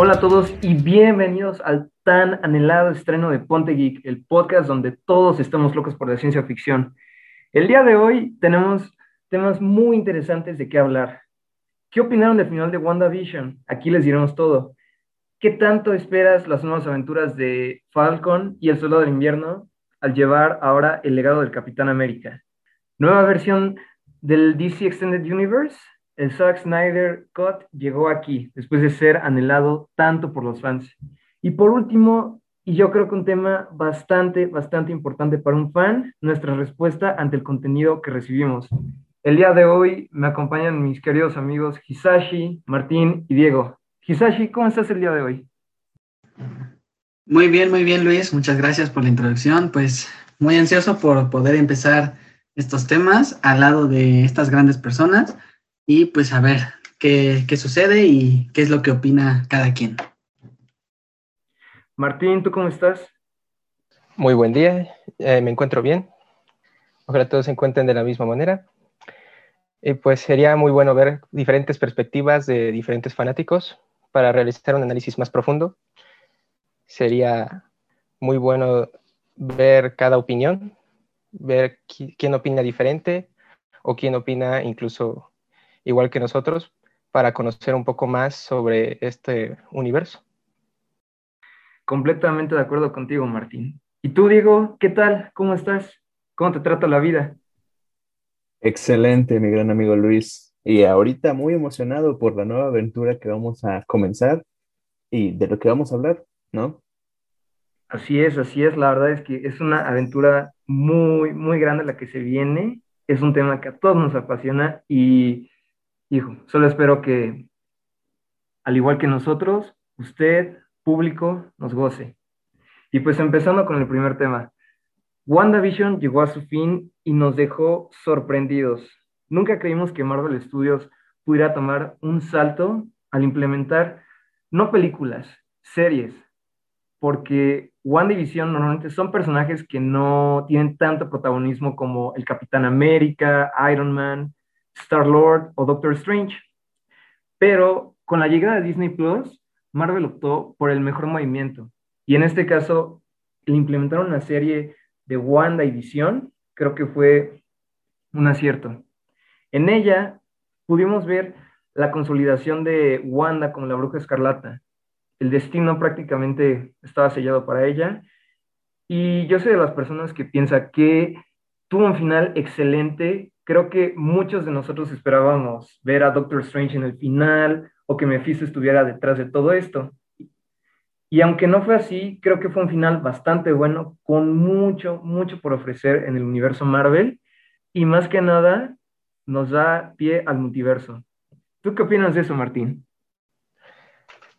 Hola a todos y bienvenidos al tan anhelado estreno de Ponte Geek, el podcast donde todos estamos locos por la ciencia ficción. El día de hoy tenemos temas muy interesantes de qué hablar. ¿Qué opinaron del final de WandaVision? Aquí les diremos todo. ¿Qué tanto esperas las nuevas aventuras de Falcon y el Soldado del Invierno al llevar ahora el legado del Capitán América? Nueva versión del DC Extended Universe, el Zack Snyder Cut llegó aquí, después de ser anhelado tanto por los fans. Y por último, y yo creo que un tema bastante, bastante importante para un fan, nuestra respuesta ante el contenido que recibimos. El día de hoy me acompañan mis queridos amigos Hisashi, Martín y Diego. Hisashi, ¿cómo estás el día de hoy? Muy bien, muy bien Luis, muchas gracias por la introducción. Pues muy ansioso por poder empezar estos temas al lado de estas grandes personas y pues a ver qué, qué sucede y qué es lo que opina cada quien. Martín, ¿tú cómo estás? Muy buen día, eh, me encuentro bien. Ojalá todos se encuentren de la misma manera. Y pues sería muy bueno ver diferentes perspectivas de diferentes fanáticos para realizar un análisis más profundo. Sería muy bueno ver cada opinión ver quién opina diferente o quién opina incluso igual que nosotros para conocer un poco más sobre este universo. Completamente de acuerdo contigo, Martín. ¿Y tú, Diego, qué tal? ¿Cómo estás? ¿Cómo te trata la vida? Excelente, mi gran amigo Luis. Y ahorita muy emocionado por la nueva aventura que vamos a comenzar y de lo que vamos a hablar, ¿no? Así es, así es. La verdad es que es una aventura muy, muy grande la que se viene. Es un tema que a todos nos apasiona y, hijo, solo espero que, al igual que nosotros, usted, público, nos goce. Y pues empezando con el primer tema. WandaVision llegó a su fin y nos dejó sorprendidos. Nunca creímos que Marvel Studios pudiera tomar un salto al implementar no películas, series, porque WandaVision normalmente son personajes que no tienen tanto protagonismo como el Capitán América, Iron Man, Star-Lord o Doctor Strange. Pero con la llegada de Disney Plus, Marvel optó por el mejor movimiento. Y en este caso, le implementaron una serie de Wanda y Visión, creo que fue un acierto. En ella pudimos ver la consolidación de Wanda como la bruja escarlata, el destino prácticamente estaba sellado para ella. Y yo soy de las personas que piensa que tuvo un final excelente. Creo que muchos de nosotros esperábamos ver a Doctor Strange en el final o que Mephisto estuviera detrás de todo esto. Y aunque no fue así, creo que fue un final bastante bueno, con mucho, mucho por ofrecer en el universo Marvel. Y más que nada, nos da pie al multiverso. ¿Tú qué opinas de eso, Martín?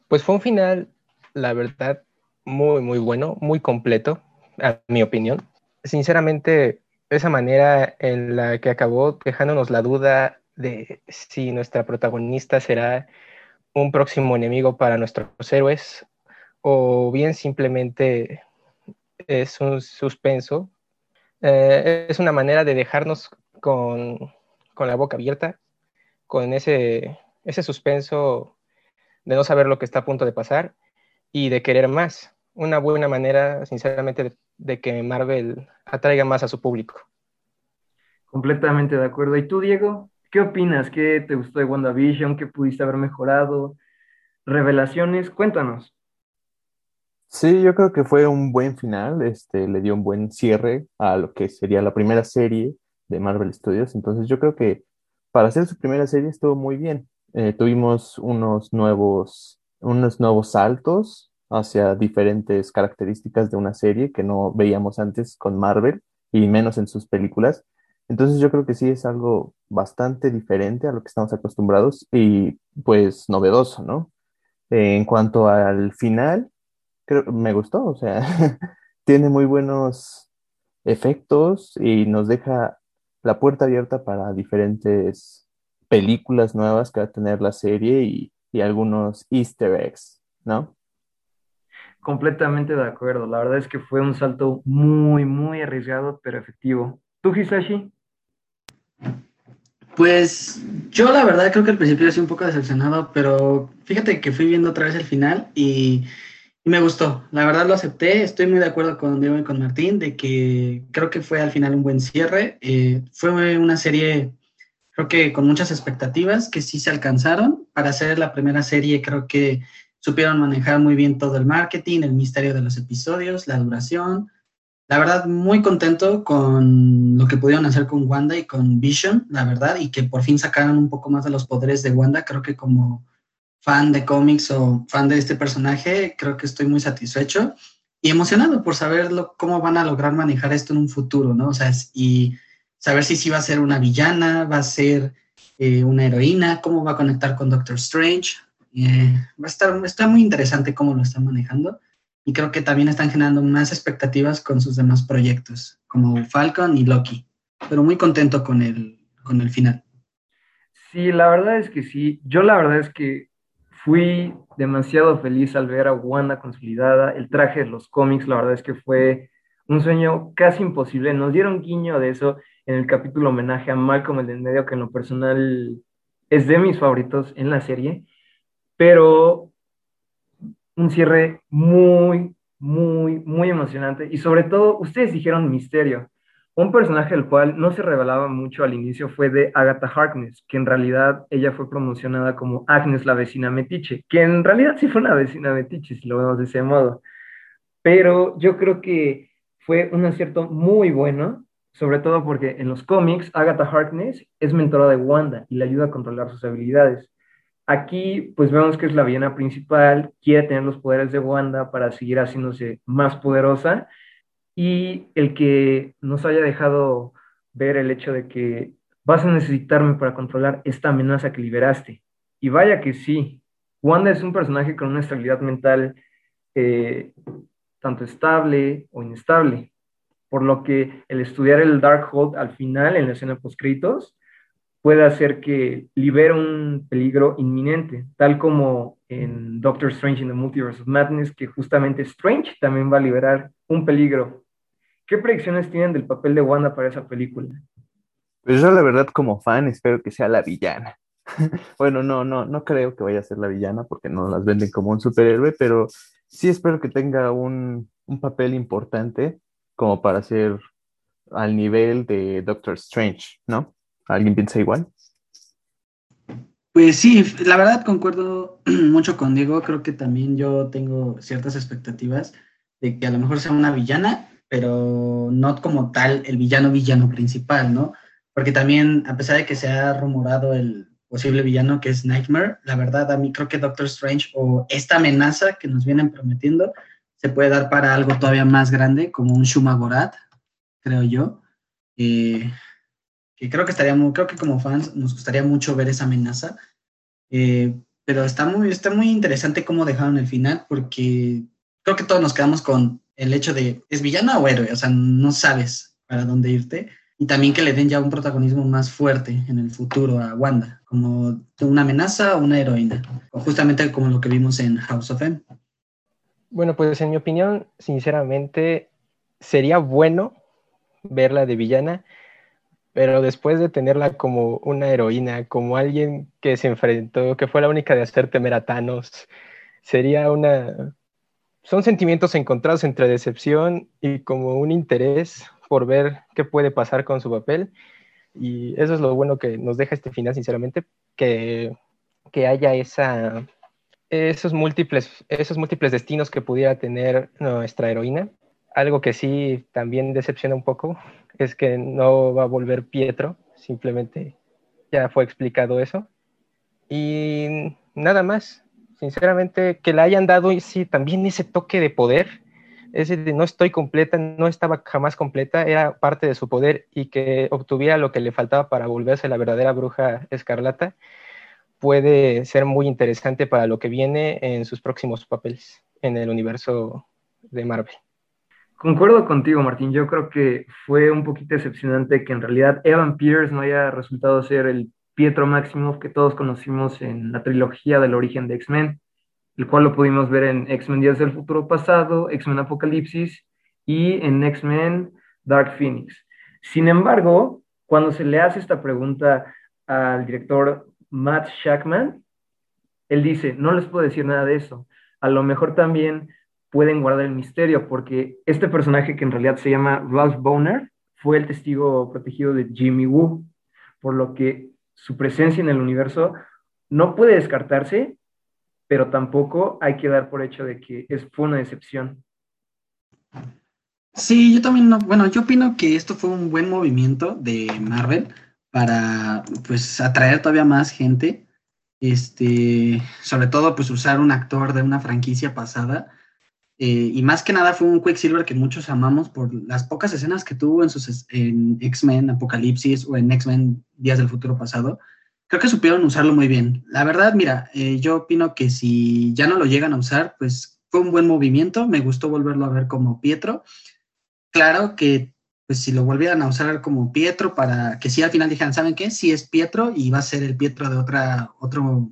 Pues fue un final, la verdad, muy, muy bueno, muy completo, a mi opinión. Sinceramente, esa manera en la que acabó dejándonos la duda de si nuestra protagonista será un próximo enemigo para nuestros héroes o bien simplemente es un suspenso, eh, es una manera de dejarnos con, con, la boca abierta, con ese, ese suspenso de no saber lo que está a punto de pasar y de querer más. Una buena manera, sinceramente, de, que Marvel atraiga más a su público. Completamente de acuerdo. ¿Y tú, Diego? ¿Qué opinas? ¿Qué te gustó de WandaVision? ¿Qué pudiste haber mejorado? ¿Revelaciones? Cuéntanos. Sí, yo creo que fue un buen final, este, le dio un buen cierre a lo que sería la primera serie de Marvel Studios, entonces yo creo que para hacer su primera serie estuvo muy bien. Eh, tuvimos unos nuevos, unos nuevos saltos hacia diferentes características de una serie que no veíamos antes con Marvel y menos en sus películas. Entonces yo creo que sí es algo bastante diferente a lo que estamos acostumbrados y pues novedoso, ¿no? en cuanto al final, creo, me gustó, o sea, tiene muy buenos efectos y nos deja la puerta abierta para diferentes películas nuevas que va a tener la serie y, algunos easter eggs, ¿no? Completamente de acuerdo. La verdad es que fue un salto muy, muy arriesgado, pero efectivo. ¿Tú, Hisashi? Pues yo la verdad creo que al principio estoy un poco decepcionado, pero fíjate que fui viendo otra vez el final y, me gustó. La verdad lo acepté. Estoy muy de acuerdo con Diego y con Martín de que creo que fue al final un buen cierre. Eh, fue una serie, creo que con muchas expectativas que sí se alcanzaron. Para ser la primera serie creo que supieron manejar muy bien todo el marketing, el misterio de los episodios, la duración la verdad, muy contento con lo que pudieron hacer con Wanda y con Vision, la verdad, y que por fin sacaron un poco más de los poderes de Wanda. Creo que como fan de cómics o fan de este personaje, creo que estoy muy satisfecho y emocionado por saber cómo van a lograr manejar esto en un futuro, ¿no? O sea, y saber si sí va a ser una villana, va a ser eh, una heroína, cómo va a conectar con Doctor Strange. Eh, va a estar, está muy interesante cómo lo están manejando y creo que también están generando más expectativas con sus demás proyectos, como Falcon y Loki. Pero muy contento con el, con el final. Sí, la verdad es que sí. Yo la verdad es que fui demasiado feliz al ver a Wanda consolidada. El traje de los cómics, la verdad es que fue un sueño casi imposible. Nos dieron guiño de eso en el capítulo homenaje a Malcolm el en medio, que en lo personal es de mis favoritos en la serie. Pero un cierre muy, muy, muy emocionante. Y sobre todo, ustedes dijeron misterio. Un personaje del cual no se revelaba mucho al inicio fue de Agatha Harkness, que en realidad ella fue promocionada como Agnes la vecina metiche, que en realidad sí fue una vecina metiche, si lo vemos de ese modo. Pero yo creo que fue un acierto muy bueno, sobre todo porque en los cómics Agatha Harkness es mentora de Wanda y le ayuda a controlar sus habilidades. Aquí, pues vemos que es la villana principal, quiere tener los poderes de Wanda para seguir haciéndose más poderosa y el que nos haya dejado ver el hecho de que vas a necesitarme para controlar esta amenaza que liberaste. Y vaya que sí, Wanda es un personaje con una estabilidad mental eh, tanto estable o inestable, por lo que el estudiar el Darkhold al final, en la escena post-créditos, puede hacer que libere un peligro inminente, tal como en Doctor Strange in the Multiverse of Madness, que justamente Strange también va a liberar un peligro. ¿Qué predicciones tienen del papel de Wanda para esa película? Pues yo la verdad como fan espero que sea la villana. bueno, no, no, no creo que vaya a ser la villana porque no las venden como un superhéroe, pero sí espero que tenga un, un papel importante como para ser al nivel de Doctor Strange, ¿no? ¿Alguien piensa igual? Pues sí, la verdad concuerdo mucho con Diego. Creo que también yo tengo ciertas expectativas de que a lo mejor sea una villana, pero no como tal el villano villano principal, ¿no? Porque también, a pesar de que se ha rumorado el posible villano que es Nightmare, la verdad a mí creo que Doctor Strange o esta amenaza que nos vienen prometiendo se puede dar para algo todavía más grande, como un Shumagorat, creo yo. Eh, que creo que estaría muy, creo que como fans nos gustaría mucho ver esa amenaza. Eh, pero está muy, está muy interesante cómo dejaron el final, porque creo que todos nos quedamos con el hecho de, ¿es villana o héroe? O sea, no sabes para dónde irte. Y también que le den ya un protagonismo más fuerte en el futuro a Wanda, como una amenaza o una heroína, o justamente como lo que vimos en House of M. Bueno, pues en mi opinión, sinceramente, sería bueno verla de villana, pero después de tenerla como una heroína, como alguien que se enfrentó, que fue la única de hacer temer a Thanos, sería una... Son sentimientos encontrados entre decepción y como un interés por ver qué puede pasar con su papel. Y eso es lo bueno que nos deja este final, sinceramente, que, que haya esa, esos, múltiples, esos múltiples destinos que pudiera tener nuestra heroína. Algo que sí también decepciona un poco es que no va a volver Pietro, simplemente ya fue explicado eso. Y nada más, sinceramente, que le hayan dado sí, también ese toque de poder, ese de no estoy completa, no estaba jamás completa, era parte de su poder y que obtuviera lo que le faltaba para volverse la verdadera bruja escarlata, puede ser muy interesante para lo que viene en sus próximos papeles en el universo de Marvel. Concuerdo contigo, Martín. Yo creo que fue un poquito decepcionante que en realidad Evan Pierce no haya resultado ser el Pietro Maximoff que todos conocimos en la trilogía del origen de X-Men, el cual lo pudimos ver en X-Men Días del Futuro Pasado, X-Men Apocalipsis y en X-Men Dark Phoenix. Sin embargo, cuando se le hace esta pregunta al director Matt Shackman, él dice, no les puedo decir nada de eso. A lo mejor también pueden guardar el misterio, porque este personaje que en realidad se llama Ralph Boner fue el testigo protegido de Jimmy Woo, por lo que su presencia en el universo no puede descartarse, pero tampoco hay que dar por hecho de que es, fue una decepción. Sí, yo también, no, bueno, yo opino que esto fue un buen movimiento de Marvel para, pues, atraer todavía más gente, este, sobre todo, pues, usar un actor de una franquicia pasada, eh, y más que nada fue un Quicksilver que muchos amamos por las pocas escenas que tuvo en, sus, en X-Men Apocalipsis o en X-Men Días del Futuro Pasado, creo que supieron usarlo muy bien. La verdad, mira, eh, yo opino que si ya no lo llegan a usar, pues fue un buen movimiento, me gustó volverlo a ver como Pietro. Claro que pues si lo volvieran a usar como Pietro para que si al final dijeran, ¿saben qué? Si es Pietro y va a ser el Pietro de otra, otro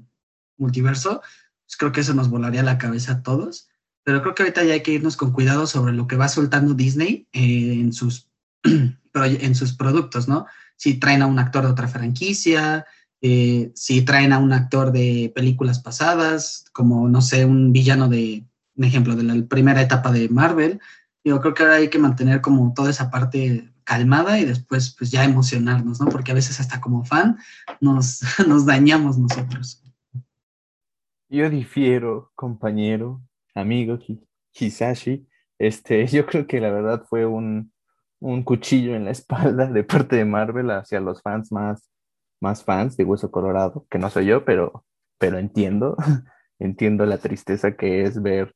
multiverso, pues creo que eso nos volaría la cabeza a todos. Pero creo que ahorita ya hay que irnos con cuidado sobre lo que va soltando Disney eh, en, sus, en sus productos, ¿no? Si traen a un actor de otra franquicia, eh, si traen a un actor de películas pasadas, como, no sé, un villano de, un ejemplo, de la primera etapa de Marvel. Yo creo que ahora hay que mantener como toda esa parte calmada y después pues ya emocionarnos, ¿no? Porque a veces hasta como fan nos, nos dañamos nosotros. Yo difiero, compañero, amigo Hisashi. Este, yo creo que la verdad fue un, un cuchillo en la espalda de parte de Marvel hacia los fans más más fans de Hueso Colorado, que no soy yo, pero, pero entiendo, entiendo la tristeza que es ver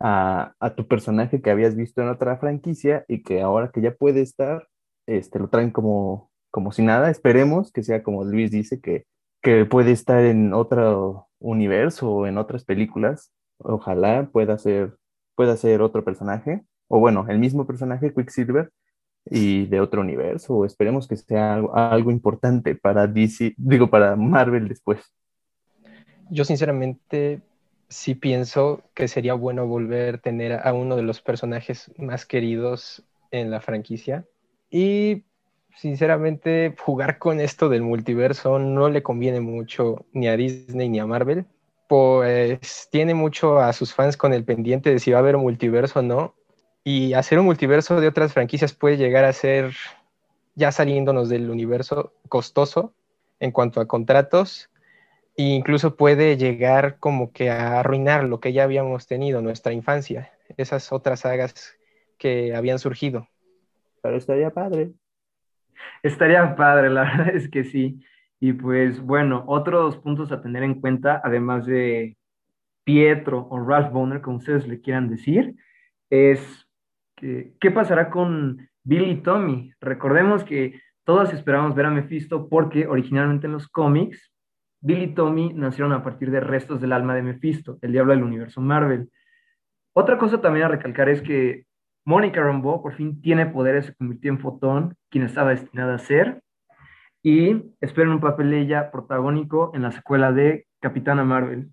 a, tu personaje que habías visto en otra franquicia y que ahora que ya puede estar, este, lo traen como, como si nada. Esperemos que sea como Luis dice, que, que puede estar en otro universo o en otras películas. Ojalá pueda ser, pueda ser otro personaje, o bueno, el mismo personaje, Quicksilver, y de otro universo. Esperemos que sea algo, importante para DC, digo, para Marvel después. Yo sinceramente sí pienso que sería bueno volver a tener a uno de los personajes más queridos en la franquicia. Y sinceramente jugar con esto del multiverso no le conviene mucho ni a Disney ni a Marvel. Pues tiene mucho a sus fans con el pendiente de si va a haber multiverso o no y hacer un multiverso de otras franquicias puede llegar a ser, ya saliéndonos del universo, costoso en cuanto a contratos, e incluso puede llegar como que a arruinar lo que ya habíamos tenido, nuestra infancia, esas otras sagas que habían surgido. Pero estaría padre. Estaría padre, la verdad es que sí. Y pues bueno, otros puntos a tener en cuenta, además de Pietro o Ralph Boner, como ustedes le quieran decir, es ¿qué pasará con Billy Tommy? Recordemos que todos esperábamos ver a Mephisto porque originalmente en los cómics, Billy y Tommy nacieron a partir de restos del alma de Mephisto, el diablo del universo Marvel. Otra cosa también a recalcar es que Mónica Rambeau por fin tiene poderes, se convirtió en Fotón, quien estaba destinada a ser, y esperen un papel de ella protagónico en la secuela de Capitana Marvel.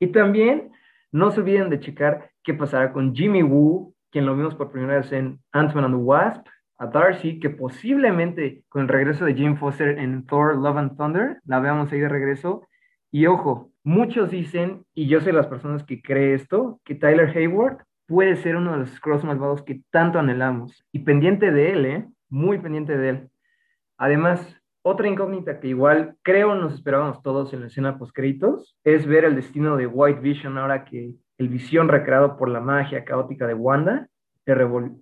Y también no se olviden de checar qué pasará con Jimmy Woo, quien lo vimos por primera vez en Ant-Man and the Wasp, a Darcy, que posiblemente con el regreso de Jane Foster en Thor Love and Thunder, la veamos ahí de regreso. Y ojo, muchos dicen, y yo soy las personas que cree esto, que Tyler Hayward puede ser uno de los Scrolls malvados que tanto anhelamos. Y pendiente de él, ¿eh? Muy pendiente de él. Además, otra incógnita que igual creo nos esperábamos todos en la escena post-créditos es ver el destino de White Vision ahora que el visión recreado por la magia caótica de Wanda le,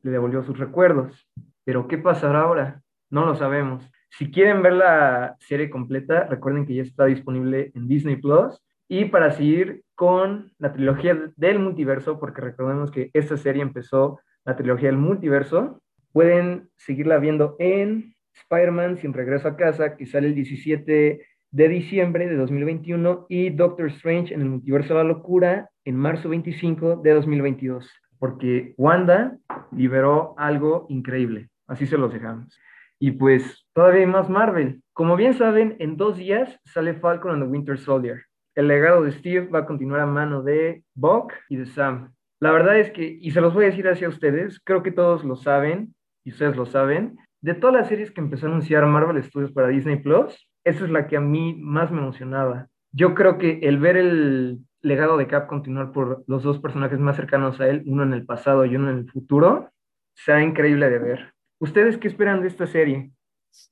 devolvió sus recuerdos. Pero ¿qué pasará ahora? No lo sabemos. Si quieren ver la serie completa, recuerden que ya está disponible en Disney Plus. Y para seguir con la trilogía del multiverso, porque recordemos que esta serie empezó la trilogía del multiverso, pueden seguirla viendo en Spider-Man sin regreso a casa, que sale el 17 de diciembre de 2021, y Doctor Strange en el multiverso de la locura en marzo 25 de 2022, porque Wanda liberó algo increíble, así se los dejamos. Y pues todavía hay más Marvel. Como bien saben, en dos días sale Falcon and the Winter Soldier. El legado de Steve va a continuar a mano de Buck y de Sam. La verdad es que, y se los voy a decir hacia ustedes, creo que todos lo saben, y ustedes lo saben, de todas las series que empezó a anunciar Marvel Studios para Disney Plus, esa es la que a mí más me emocionaba. Yo creo que el ver el legado de Cap continuar por los dos personajes más cercanos a él, uno en el pasado y uno en el futuro, será increíble de ver. ¿Ustedes qué esperan de esta serie?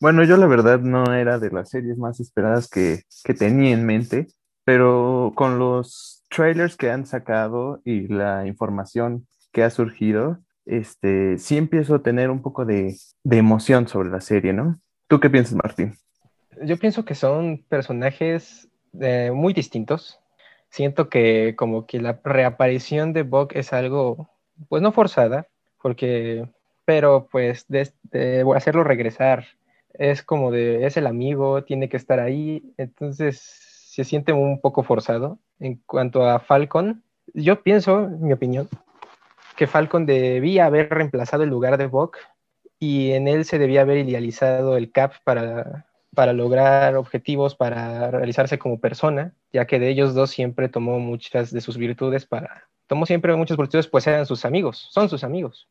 Bueno, yo la verdad no era de las series más esperadas que, que tenía en mente, pero con los trailers que han sacado y la información que ha surgido, este, sí empiezo a tener un poco de, de emoción sobre la serie, ¿no? ¿Tú qué piensas, Martín? Yo pienso que son personajes eh, muy distintos. Siento que como que la reaparición de Buck es algo, pues no forzada, porque, pero pues de, de hacerlo regresar es como de, es el amigo, tiene que estar ahí, entonces se siente un poco forzado. En cuanto a Falcon, yo pienso, en mi opinión, que Falcon debía haber reemplazado el lugar de Buck y en él se debía haber idealizado el Cap para, para lograr objetivos, para realizarse como persona, ya que de ellos dos siempre tomó muchas de sus virtudes para, tomó siempre muchas virtudes, pues eran sus amigos, son sus amigos.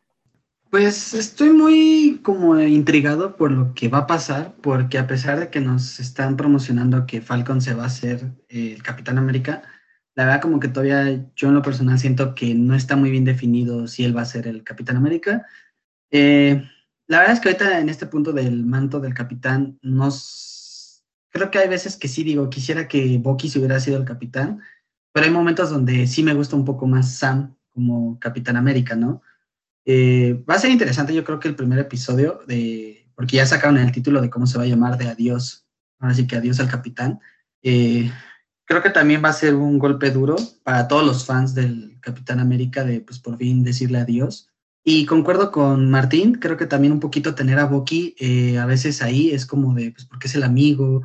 Pues estoy muy como intrigado por lo que va a pasar, porque a pesar de que nos están promocionando que Falcon se va a hacer el Capitán América, la verdad como que todavía yo en lo personal siento que no está muy bien definido si él va a ser el Capitán América. Eh, la verdad es que ahorita en este punto del manto del capitán, nos... creo que hay veces que sí digo, quisiera que Bucky se hubiera sido el capitán, pero hay momentos donde sí me gusta un poco más Sam como Capitán América, ¿no? Eh, va a ser interesante, yo creo que el primer episodio, de, porque ya sacaron el título de cómo se va a llamar de Adiós, ahora sí que Adiós al Capitán. Eh, creo que también va a ser un golpe duro para todos los fans del Capitán América de, pues, por fin decirle adiós. Y concuerdo con Martín, creo que también un poquito tener a Bucky eh, a veces ahí es como de, pues porque es el amigo,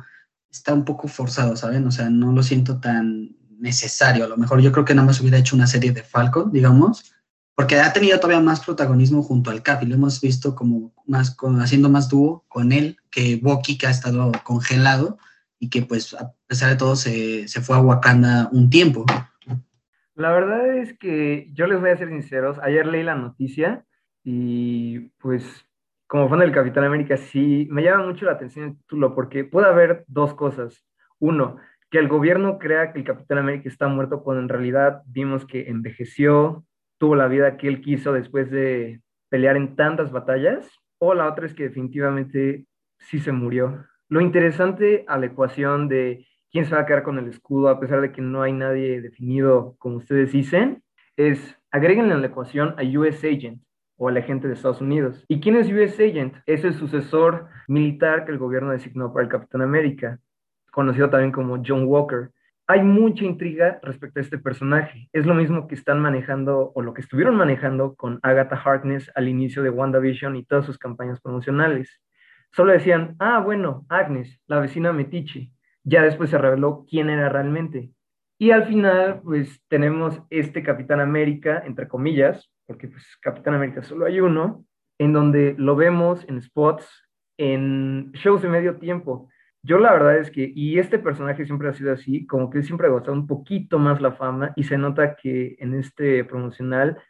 está un poco forzado, ¿saben? O sea, no lo siento tan necesario. A lo mejor yo creo que nada más hubiera hecho una serie de Falcon, digamos, porque ha tenido todavía más protagonismo junto al Cap y lo hemos visto como más, con, haciendo más dúo con él que Bucky, que ha estado congelado y que pues a pesar de todo se, se fue a Wakanda un tiempo. La verdad es que yo les voy a ser sinceros, ayer leí la noticia y pues como fan del Capitán América sí me llama mucho la atención el título porque puede haber dos cosas. Uno, que el gobierno crea que el Capitán América está muerto cuando en realidad vimos que envejeció, tuvo la vida que él quiso después de pelear en tantas batallas. O la otra es que definitivamente sí se murió. Lo interesante a la ecuación de quién se va a quedar con el escudo, a pesar de que no hay nadie definido, como ustedes dicen, es agréguenle a la ecuación a US Agent o al agente de Estados Unidos. ¿Y quién es US Agent? Es el sucesor militar que el gobierno designó para el Capitán América, conocido también como John Walker. Hay mucha intriga respecto a este personaje. Es lo mismo que están manejando o lo que estuvieron manejando con Agatha Harkness al inicio de WandaVision y todas sus campañas promocionales. Solo decían, ah, bueno, Agnes, la vecina Metiche ya después se reveló quién era realmente. Y al final, pues tenemos este Capitán América, entre comillas, porque pues Capitán América solo hay uno, en donde lo vemos en spots, en shows de medio tiempo. Yo la verdad es que, y este personaje siempre ha sido así, como que siempre ha gozado un poquito más la fama y se nota que en este promocional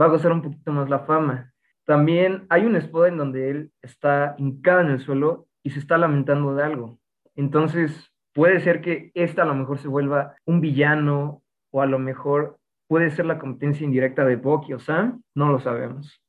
va a gozar un poquito más la fama. También hay un spot en donde él está hincado en el suelo y se está lamentando de algo. Entonces, puede ser que esta a lo mejor se vuelva un villano o a lo mejor puede ser la competencia indirecta de Bucky o Sam, no lo sabemos.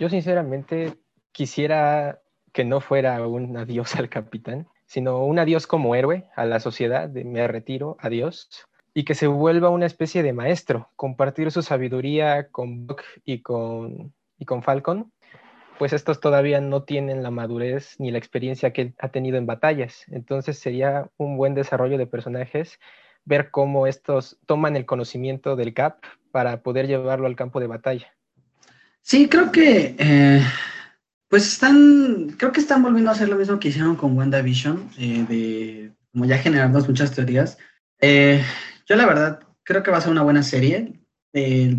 Yo sinceramente quisiera que no fuera un adiós al capitán, sino un adiós como héroe a la sociedad, de me retiro, adiós, y que se vuelva una especie de maestro, compartir su sabiduría con Buck y con, y con Falcon, pues estos todavía no tienen la madurez ni la experiencia que ha tenido en batallas. Entonces sería un buen desarrollo de personajes ver cómo estos toman el conocimiento del CAP para poder llevarlo al campo de batalla. Sí, creo que eh, pues están, creo que están volviendo a hacer lo mismo que hicieron con WandaVision, eh, de como ya generarnos muchas teorías. Eh, yo la verdad creo que va a ser una buena serie,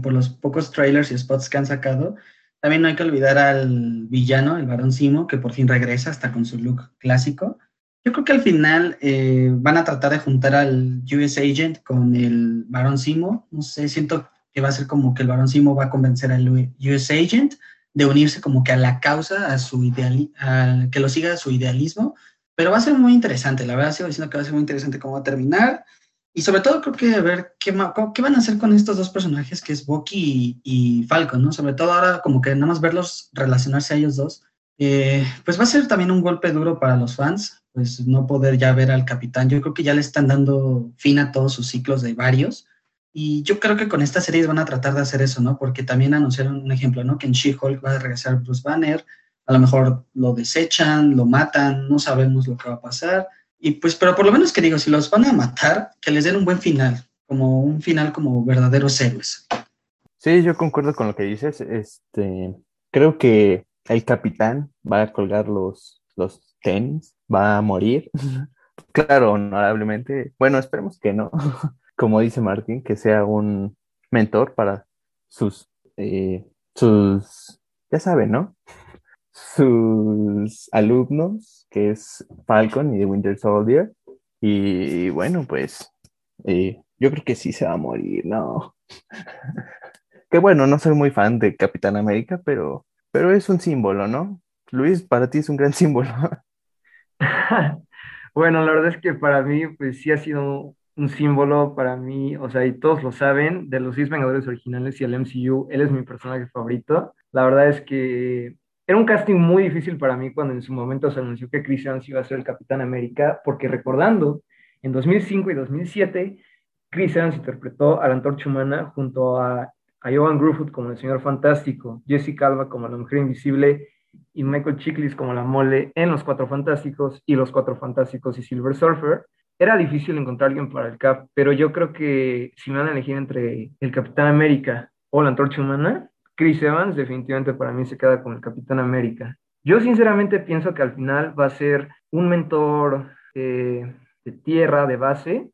por los pocos trailers y spots que han sacado. También no hay que olvidar al villano, el varón Simo, que por fin regresa hasta con su look clásico. Yo creo que al final eh, van a tratar de juntar al US Agent con el varón Simo. No sé, siento que va a ser como que el varón Simo va a convencer al US Agent de unirse como que a la causa, a su ideal, que lo siga a su idealismo, pero va a ser muy interesante, la verdad sigo diciendo que va a ser muy interesante cómo va a terminar. Y sobre todo creo que a ver qué, van a hacer con estos dos personajes que es Bucky y, Falcon, ¿no? Sobre todo ahora como que nada más verlos relacionarse a ellos dos, eh, pues va a ser también un golpe duro para los fans, pues no poder ya ver al capitán. Yo creo que ya le están dando fin a todos sus ciclos de varios. Y yo creo que con esta serie van a tratar de hacer eso, ¿no? Porque también anunciaron un ejemplo, ¿no? Que en She-Hulk va a regresar Bruce Banner, a lo mejor lo desechan, lo matan, no sabemos lo que va a pasar. Y pues, pero por lo menos que digo, si los van a matar, que les den un buen final, como un final como verdaderos héroes. Sí, yo concuerdo con lo que dices. Este, creo que el capitán va a colgar los, los tenis, va a morir. claro, honorablemente. Bueno, esperemos que no. como dice Martín, que sea un mentor para sus, eh, sus, ya saben, ¿no? Sus alumnos, que es Falcon y The Winter Soldier. Y bueno, pues eh, yo creo que sí se va a morir, ¿no? que bueno, no soy muy fan de Capitán América, pero, pero es un símbolo, ¿no? Luis, para ti es un gran símbolo. bueno, la verdad es que para mí, pues sí ha sido un símbolo para mí, o sea, y todos lo saben, de los seis Vengadores originales y el MCU, él es mi personaje favorito. La verdad es que era un casting muy difícil para mí cuando en su momento se anunció que Chris Evans iba a ser el Capitán América, porque recordando, en 2005 y 2007, Chris Evans interpretó a la Antorcha Humana junto a, a Johan Grufford como el Señor Fantástico, Jessica Alba como la Mujer Invisible y Michael Chiklis como la Mole en Los Cuatro Fantásticos y Los Cuatro Fantásticos y Silver Surfer. Era difícil encontrar alguien para el Cap, pero yo creo que si me van a elegir entre el Capitán América o la Antorcha Humana, Chris Evans definitivamente para mí se queda con el Capitán América. Yo sinceramente pienso que al final va a ser un mentor eh, de tierra, de base,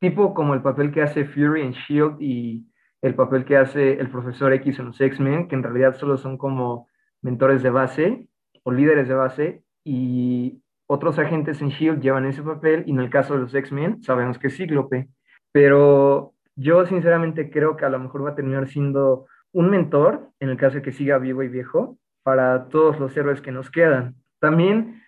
tipo como el papel que hace Fury en Shield y el papel que hace el profesor X en los X-Men, que en realidad solo son como mentores de base o líderes de base y otros agentes en Shield llevan ese papel y en el caso de los X-Men sabemos que es Cíclope, pero yo sinceramente creo que a lo mejor va a terminar siendo un mentor, en el caso de que siga vivo y viejo, para todos los héroes que nos quedan. También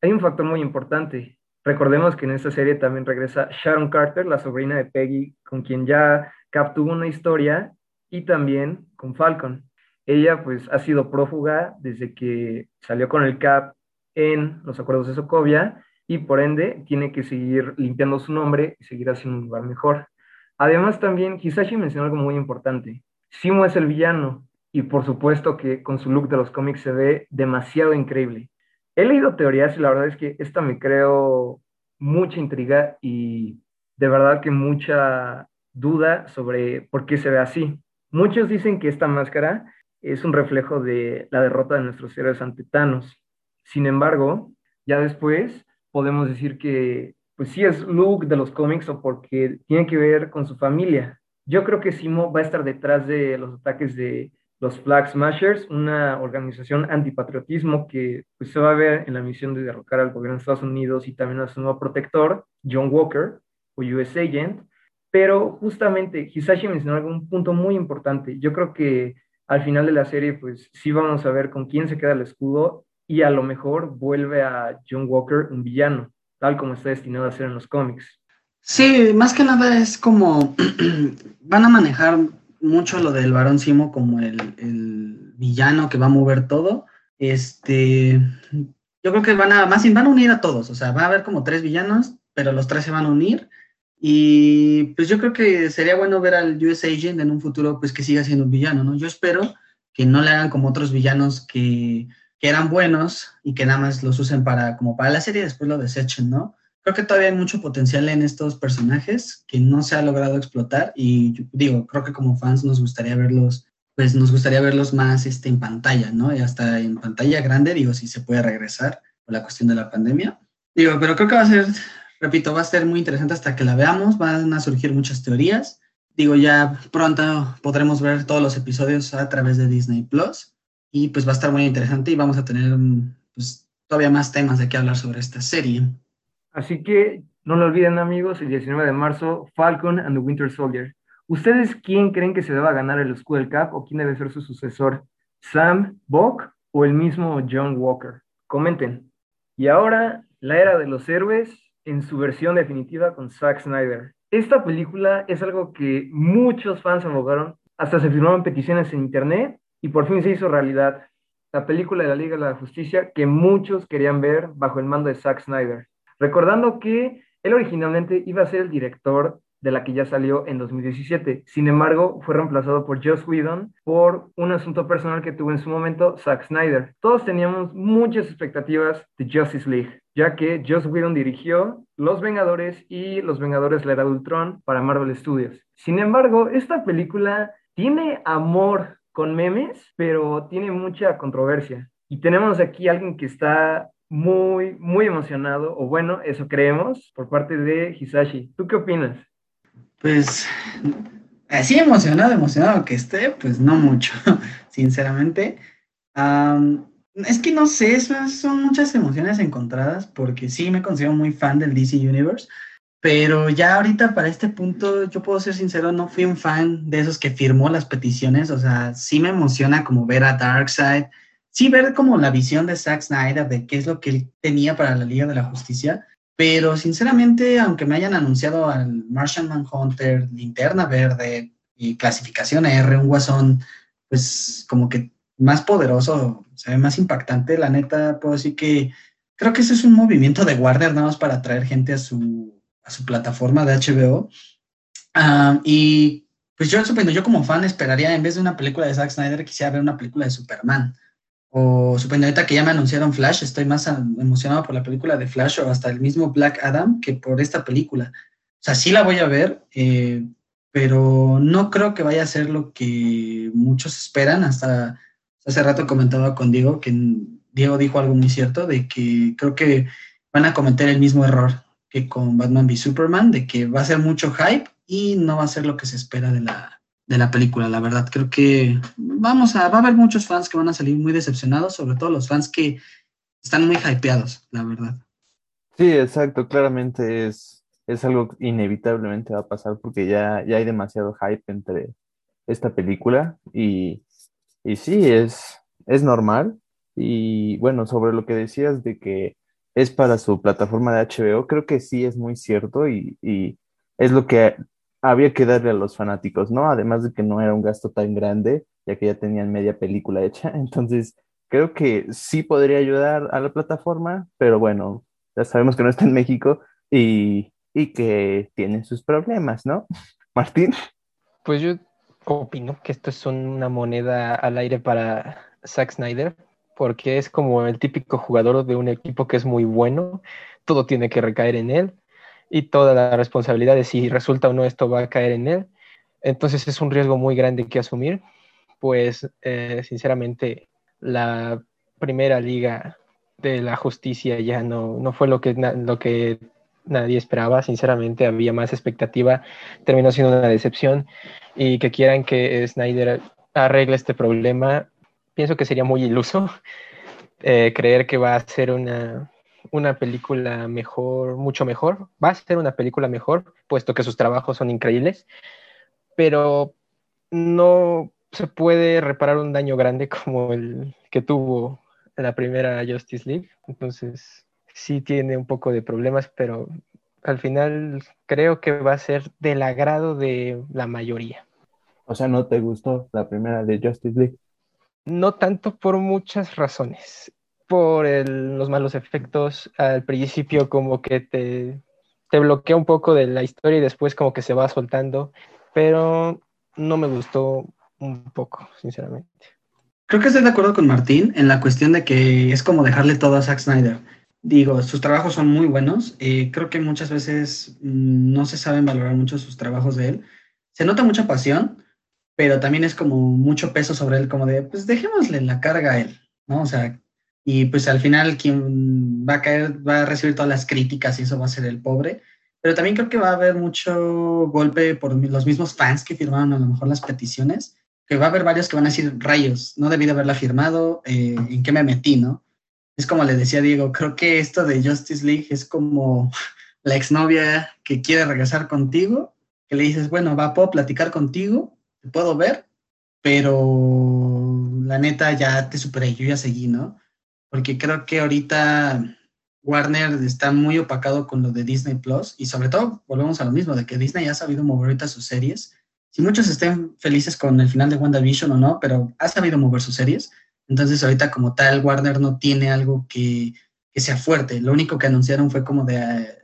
hay un factor muy importante. Recordemos que en esta serie también regresa Sharon Carter, la sobrina de Peggy, con quien ya Cap tuvo una historia, y también con Falcon. Ella pues ha sido prófuga desde que salió con el Cap en los acuerdos de Sokovia y por ende tiene que seguir limpiando su nombre y seguir haciendo un lugar mejor. Además también Hisashi mencionó algo muy importante. Simo es el villano y por supuesto que con su look de los cómics se ve demasiado increíble. He leído teorías y la verdad es que esta me creo mucha intriga y de verdad que mucha duda sobre por qué se ve así. Muchos dicen que esta máscara es un reflejo de la derrota de nuestros héroes ante Thanos. Sin embargo, ya después podemos decir que pues sí es Luke de los cómics o porque tiene que ver con su familia. Yo creo que Simo va a estar detrás de los ataques de los Flag Smashers, una organización antipatriotismo que pues, se va a ver en la misión de derrocar al gobierno de Estados Unidos y también a su nuevo protector, John Walker, o US Agent. Pero justamente Hisashi mencionó algún punto muy importante. Yo creo que al final de la serie, pues sí vamos a ver con quién se queda el escudo y a lo mejor vuelve a John Walker un villano, tal como está destinado a ser en los cómics. Sí, más que nada es como van a manejar mucho lo del varón Simo como el, villano que va a mover todo. Este, yo creo que van a, más van a unir a todos, o sea, va a haber como tres villanos, pero los tres se van a unir. Y pues yo creo que sería bueno ver al US Agent en un futuro, pues que siga siendo un villano, ¿no? Yo espero que no le hagan como otros villanos que, que eran buenos y que nada más los usen para, como para la serie y después lo desechen, ¿no? Creo que todavía hay mucho potencial en estos personajes que no se ha logrado explotar y digo, creo que como fans nos gustaría verlos, pues nos gustaría verlos más este, en pantalla, ¿no? Y hasta en pantalla grande, digo, si se puede regresar por la cuestión de la pandemia. Digo, pero creo que va a ser, repito, va a ser muy interesante hasta que la veamos, van a surgir muchas teorías. Digo, ya pronto podremos ver todos los episodios a través de Disney Plus y pues va a estar muy interesante y vamos a tener pues, todavía más temas de qué hablar sobre esta serie. Así que no lo olviden amigos, el 19 de marzo, Falcon and the Winter Soldier. ¿Ustedes quién creen que se deba ganar el Skull Cap o quién debe ser su sucesor? ¿Sam Buck o el mismo John Walker? Comenten. Y ahora la era de los héroes en su versión definitiva con Zack Snyder. Esta película es algo que muchos fans abogaron, hasta se firmaron peticiones en internet y por fin se hizo realidad. La película de la Liga de la Justicia que muchos querían ver bajo el mando de Zack Snyder. Recordando que él originalmente iba a ser el director de la que ya salió en 2017. Sin embargo, fue reemplazado por Joss Whedon por un asunto personal que tuvo en su momento Zack Snyder. Todos teníamos muchas expectativas de Justice League, ya que Joss Whedon dirigió Los Vengadores y Los Vengadores la Era de Ultron para Marvel Studios. Sin embargo, esta película tiene amor con memes, pero tiene mucha controversia. Y tenemos aquí a alguien que está muy, muy emocionado, o bueno, eso creemos, por parte de Hisashi. ¿Tú qué opinas? Pues así emocionado, emocionado que esté, pues no mucho, sinceramente. es que no sé, son muchas emociones encontradas porque sí me considero muy fan del DC Universe, pero ya ahorita para este punto, yo puedo ser sincero, no fui un fan de esos que firmó las peticiones, o sea, sí me emociona como ver a Darkseid, sí ver como la visión de Zack Snyder de qué es lo que él tenía para la Liga de la Justicia, pero sinceramente, aunque me hayan anunciado al Martian Manhunter, Linterna Verde y clasificación R, un guasón, pues como que más poderoso, se ve más impactante, la neta, puedo decir que creo que ese es un movimiento de Warner nada más para atraer gente a su, a su plataforma de HBO. Ah, y pues yo, yo como fan esperaría, en vez de una película de Zack Snyder, quisiera ver una película de Superman. O supongo ahorita que ya me anunciaron Flash, estoy más emocionado por la película de Flash o hasta el mismo Black Adam que por esta película. O sea, sí la voy a ver, eh, pero no creo que vaya a ser lo que muchos esperan. Hasta hace rato comentaba con Diego que Diego dijo algo muy cierto de que creo que van a cometer el mismo error que con Batman v Superman, de que va a ser mucho hype y no va a ser lo que se espera de la, de la película, la verdad. Creo que vamos a, va a haber muchos fans que van a salir muy decepcionados, sobre todo los fans que están muy hypeados, la verdad. Sí, exacto, claramente es, es algo inevitablemente va a pasar porque ya, ya hay demasiado hype entre esta película y, y sí, es, es normal. Y bueno, sobre lo que decías de que es para su plataforma de HBO, creo que sí es muy cierto y, y es lo que había que darle a los fanáticos, ¿no? Además de que no era un gasto tan grande, ya que ya tenían media película hecha. Entonces, creo que sí podría ayudar a la plataforma, pero bueno, ya sabemos que no está en México y, y que tiene sus problemas, ¿no? Martín. Pues yo opino que esto es una moneda al aire para Zack Snyder, porque es como el típico jugador de un equipo que es muy bueno, todo tiene que recaer en él y toda la responsabilidad de si resulta o no esto va a caer en él. Entonces es un riesgo muy grande que asumir, pues eh, sinceramente la primera liga de la justicia ya no, no fue lo que, lo que nadie esperaba, sinceramente había más expectativa, terminó siendo una decepción. Y que quieran que Snyder arregle este problema, pienso que sería muy iluso eh, creer que va a ser una, una película mejor, mucho mejor. Va a ser una película mejor, puesto que sus trabajos son increíbles, pero no se puede reparar un daño grande como el que tuvo la primera Justice League. Entonces, sí tiene un poco de problemas, pero al final creo que va a ser del agrado de la mayoría. O sea, ¿no te gustó la primera de Justice League? No tanto por muchas razones por los malos efectos. Al principio como que te, te bloquea un poco de la historia y después como que se va soltando, pero no me gustó un poco, sinceramente. Creo que estoy de acuerdo con Martín en la cuestión de que es como dejarle todo a Zack Snyder. Digo, sus trabajos son muy buenos. Eh, creo que muchas veces mm, no se saben valorar mucho sus trabajos de él. Se nota mucha pasión, pero también es como mucho peso sobre él, como de, pues dejémosle la carga a él, ¿no? O sea, y pues al final quien va a caer, va a recibir todas las críticas y eso va a ser el pobre. Pero también creo que va a haber mucho golpe por los mismos fans que firmaron a lo mejor las peticiones, que va a haber varios que van a decir, rayos, no debí de haberla firmado, eh, ¿en qué me metí, no? Es como le decía Diego, creo que esto de Justice League es como la exnovia que quiere regresar contigo, que le dices, bueno, va, puedo platicar contigo, te puedo ver, pero la neta ya te superé, yo ya seguí, ¿no? Porque creo que ahorita Warner está muy opacado con lo de Disney Plus y sobre todo volvemos a lo mismo, de que Disney ha sabido mover ahorita sus series. Si muchos estén felices con el final de WandaVision o no, pero ha sabido mover sus series. Entonces ahorita como tal Warner no tiene algo que, que sea fuerte. Lo único que anunciaron fue como de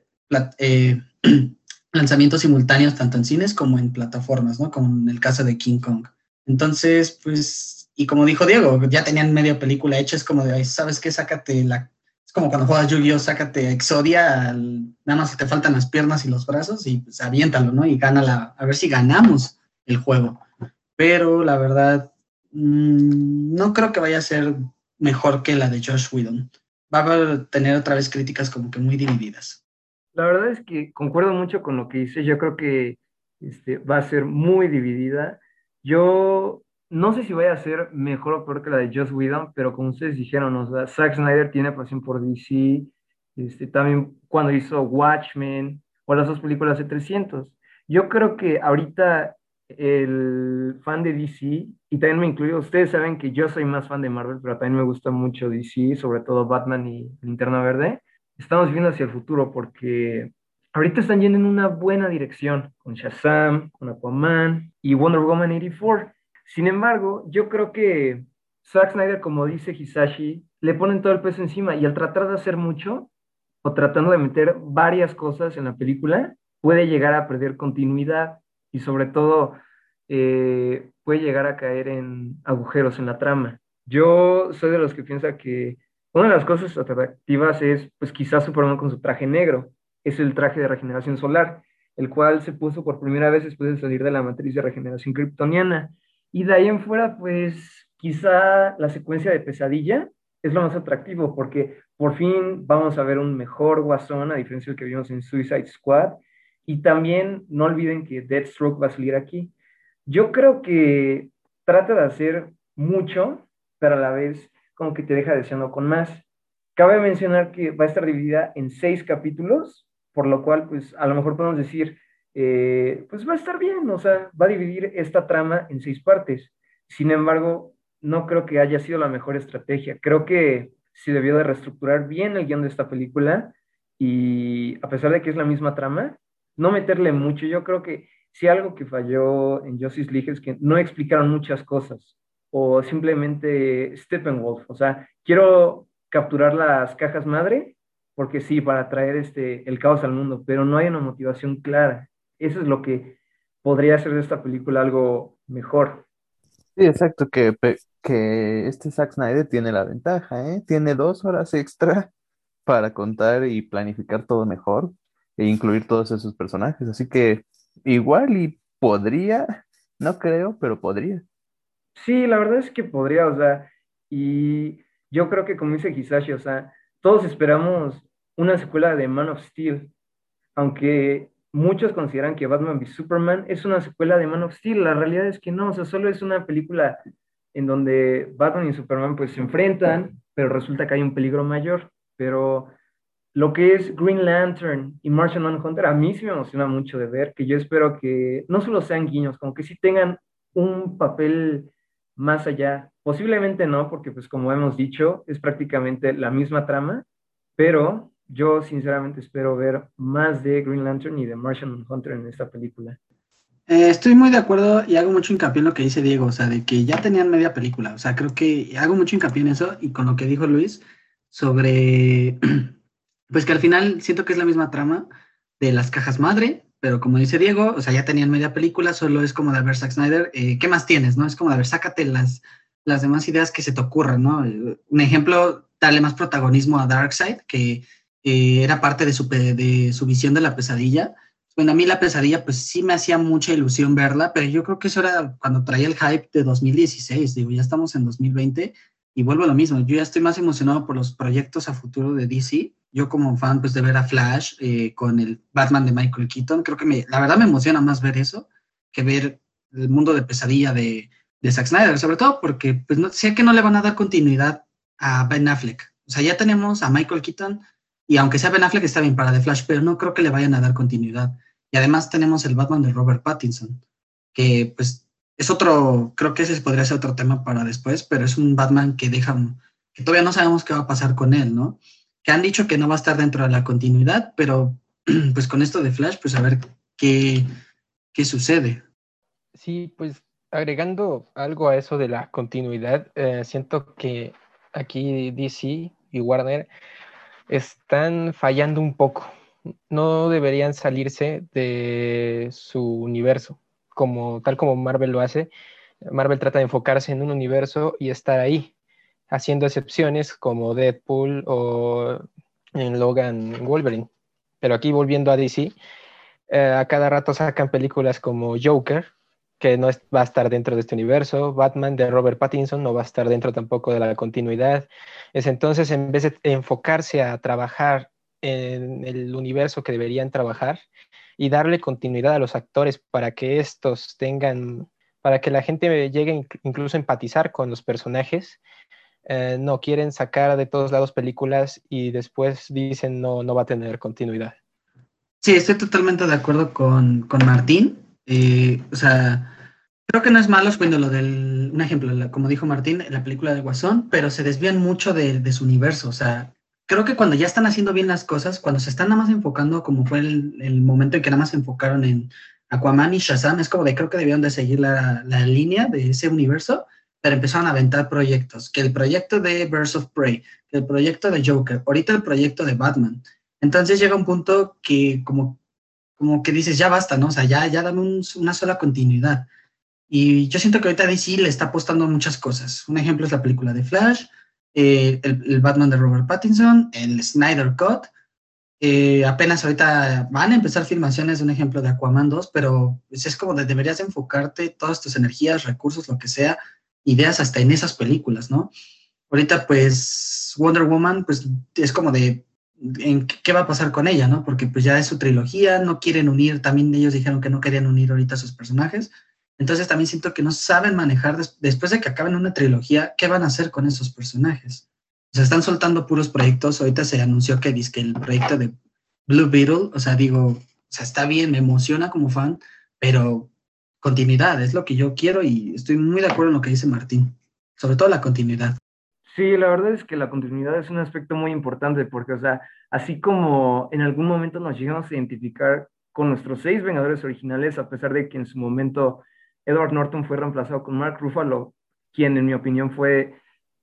eh, lanzamientos simultáneos tanto en cines como en plataformas, ¿no? Como en el caso de King Kong. Entonces, pues, y como dijo Diego, ya tenían media película hecha, es como de, ¿sabes qué? Sácate la... Es como cuando juegas Yu-Gi-Oh! sácate Exodia, nada más te faltan las piernas y los brazos y pues aviéntalo, ¿no? Y gana a ver si ganamos el juego. Pero la verdad, mmm, no creo que vaya a ser mejor que la de Josh Whedon. Va a tener otra vez críticas como que muy divididas. La verdad es que concuerdo mucho con lo que dice. Yo creo que este, va a ser muy dividida. Yo no sé si vaya a ser mejor o peor que la de Joss Whedon, pero como ustedes dijeron, o sea, Zack Snyder tiene pasión por DC. Este, también cuando hizo Watchmen o las dos películas de 300. Yo creo que ahorita el fan de DC, y también me incluyo, ustedes saben que yo soy más fan de Marvel, pero también me gusta mucho DC, sobre todo Batman y Linterna Verde estamos viendo hacia el futuro porque ahorita están yendo en una buena dirección con Shazam, con Aquaman y Wonder Woman 84. Sin embargo, yo creo que Zack Snyder, como dice Hisashi, le ponen todo el peso encima y al tratar de hacer mucho o tratando de meter varias cosas en la película, puede llegar a perder continuidad y sobre todo eh, puede llegar a caer en agujeros en la trama. Yo soy de los que piensa que una de las cosas atractivas es, pues quizás Superman con su traje negro, es el traje de regeneración solar, el cual se puso por primera vez después de salir de la matriz de regeneración kryptoniana. Y de ahí en fuera, pues quizá la secuencia de pesadilla es lo más atractivo, porque por fin vamos a ver un mejor guasón, a diferencia del que vimos en Suicide Squad. Y también no olviden que Deathstroke va a salir aquí. Yo creo que trata de hacer mucho, pero a la vez como que te deja deseando con más. Cabe mencionar que va a estar dividida en seis capítulos, por lo cual, pues a lo mejor podemos decir, eh, pues va a estar bien, o sea, va a dividir esta trama en seis partes. Sin embargo, no creo que haya sido la mejor estrategia. Creo que se debió de reestructurar bien el guion de esta película y a pesar de que es la misma trama, no meterle mucho. Yo creo que si algo que falló en Justice League es que no explicaron muchas cosas o simplemente Steppenwolf. O sea, quiero capturar las cajas madre porque sí, para traer este, el caos al mundo, pero no hay una motivación clara. Eso es lo que podría hacer de esta película algo mejor. Sí, exacto, que, que este Zack Snyder tiene la ventaja, ¿eh? Tiene dos horas extra para contar y planificar todo mejor e incluir todos esos personajes. Así que igual y podría, no creo, pero podría. Sí, la verdad es que podría, o sea, y yo creo que como dice Hisashi, o sea, todos esperamos una secuela de Man of Steel, aunque muchos consideran que Batman v Superman es una secuela de Man of Steel, la realidad es que no, o sea, solo es una película en donde Batman y Superman pues se enfrentan, pero resulta que hay un peligro mayor, pero lo que es Green Lantern y Martian Manhunter a mí sí me emociona mucho de ver, que yo espero que no solo sean guiños, como que sí tengan un papel más allá. Posiblemente no, porque pues como hemos dicho, es prácticamente la misma trama, pero yo sinceramente espero ver más de Green Lantern y de Martian Hunter en esta película. Eh, estoy muy de acuerdo y hago mucho hincapié en lo que dice Diego, o sea, de que ya tenían media película, o sea, creo que hago mucho hincapié en eso y con lo que dijo Luis sobre, pues que al final siento que es la misma trama de las cajas madre, pero como dice Diego, o sea, ya tenían media película, solo es como de ver Zack Snyder, eh, ¿qué más tienes, no? Es como de ver, sácate las, las demás ideas que se te ocurran, ¿no? Un ejemplo, darle más protagonismo a Darkseid, que eh, era parte de su, de su visión de la pesadilla. Bueno, a mí la pesadilla, pues sí me hacía mucha ilusión verla, pero yo creo que eso era cuando traía el hype de 2016, digo, ya estamos en 2020 y vuelvo a lo mismo, yo ya estoy más emocionado por los proyectos a futuro de DC yo como fan pues de ver a Flash eh, con el Batman de Michael Keaton, creo que me, la verdad me emociona más ver eso que ver el mundo de pesadilla de, de Zack Snyder, sobre todo porque pues no, sé que no le van a dar continuidad a Ben Affleck. O sea, ya tenemos a Michael Keaton y aunque sea Ben Affleck está bien para The Flash, pero no creo que le vayan a dar continuidad. Y además tenemos el Batman de Robert Pattinson, que pues es otro, creo que ese podría ser otro tema para después, pero es un Batman que deja, que todavía no sabemos qué va a pasar con él, ¿no? que han dicho que no va a estar dentro de la continuidad, pero pues con esto de Flash, pues a ver qué, qué sucede. Sí, pues agregando algo a eso de la continuidad, eh, siento que aquí DC y Warner están fallando un poco. No deberían salirse de su universo, como, tal como Marvel lo hace. Marvel trata de enfocarse en un universo y estar ahí, haciendo excepciones como Deadpool o en Logan Wolverine. Pero aquí volviendo a DC, eh, a cada rato sacan películas como Joker, que no va a estar dentro de este universo, Batman de Robert Pattinson no va a estar dentro tampoco de la continuidad. Es entonces, en vez de enfocarse a trabajar en el universo que deberían trabajar y darle continuidad a los actores para que estos tengan, para que la gente llegue incluso a empatizar con los personajes, eh, no quieren sacar de todos lados películas y después dicen no, no va a tener continuidad. Sí, estoy totalmente de acuerdo con, con Martín. Eh, o sea, creo que no es malo, bueno, lo del, un ejemplo, como dijo Martín, la película de Guasón, pero se desvían mucho de, de, su universo. O sea, creo que cuando ya están haciendo bien las cosas, cuando se están nada más enfocando, como fue el, el momento en que nada más se enfocaron en Aquaman y Shazam, es como de creo que debieron de seguir la, la línea de ese universo pero empezaron a aventar proyectos, que el proyecto de Birds of Prey, que el proyecto de Joker, ahorita el proyecto de Batman. Entonces llega un punto que como, como que dices, ya basta, ¿no? O sea, ya, ya dame una sola continuidad. Y yo siento que ahorita DC le está apostando muchas cosas. Un ejemplo es la película de Flash, eh, el, Batman de Robert Pattinson, el Snyder Cut. Eh, apenas ahorita van a empezar filmaciones un ejemplo de Aquaman 2, pero pues, es como de deberías enfocarte todas tus energías, recursos, lo que sea, ideas hasta en esas películas, ¿no? Ahorita, pues, Wonder Woman, pues, es como de, ¿en qué va a pasar con ella, no? Porque pues ya es su trilogía, no quieren unir, también ellos dijeron que no querían unir ahorita sus personajes, entonces también siento que no saben manejar, después de que acaben una trilogía, ¿qué van a hacer con esos personajes? O sea, están soltando puros proyectos, ahorita se anunció que, que el proyecto de Blue Beetle, o sea, digo, o sea, está bien, me emociona como fan, pero continuidad, es lo que yo quiero y estoy muy de acuerdo en lo que dice Martín, sobre todo la continuidad. Sí, la verdad es que la continuidad es un aspecto muy importante porque, o sea, así como en algún momento nos llegamos a identificar con nuestros seis Vengadores originales, a pesar de que en su momento Edward Norton fue reemplazado con Mark Ruffalo, quien en mi opinión fue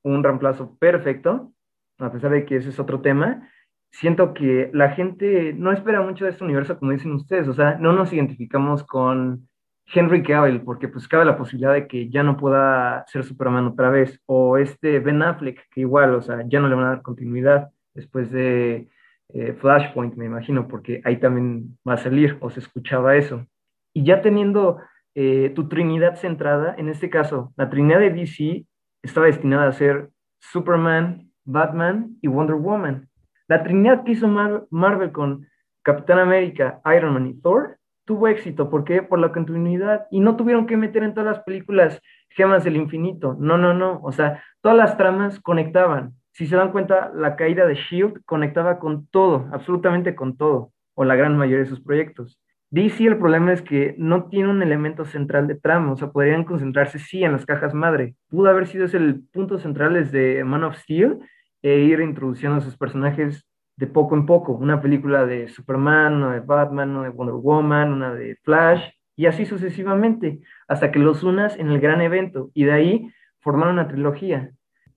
un reemplazo perfecto, a pesar de que ese es otro tema, siento que la gente no espera mucho de este universo como dicen ustedes, o sea, no nos identificamos con Henry Cavill, porque pues cabe la posibilidad de que ya no pueda ser Superman otra vez, o este Ben Affleck, que igual, o sea, ya no le van a dar continuidad después de eh, Flashpoint, me imagino, porque ahí también va a salir, o se escuchaba eso. Y ya teniendo eh, tu Trinidad centrada, en este caso, la Trinidad de DC estaba destinada a ser Superman, Batman y Wonder Woman. La Trinidad que hizo Marvel con Capitán América, Iron Man y Thor tuvo éxito. ¿Por qué? Por la continuidad. Y no tuvieron que meter en todas las películas gemas del infinito. No, no, no. O sea, todas las tramas conectaban. Si se dan cuenta, la caída de Shield conectaba con todo, absolutamente con todo, o la gran mayoría de sus proyectos. DC el problema es que no tiene un elemento central de trama, o sea, podrían concentrarse sí en las cajas madre. Pudo haber sido ese el punto central desde Man of Steel e ir introduciendo a sus personajes de poco en poco, una película de Superman, una de Batman, una de Wonder Woman, una de Flash, y así sucesivamente, hasta que los unas en el gran evento, y de ahí formar una trilogía.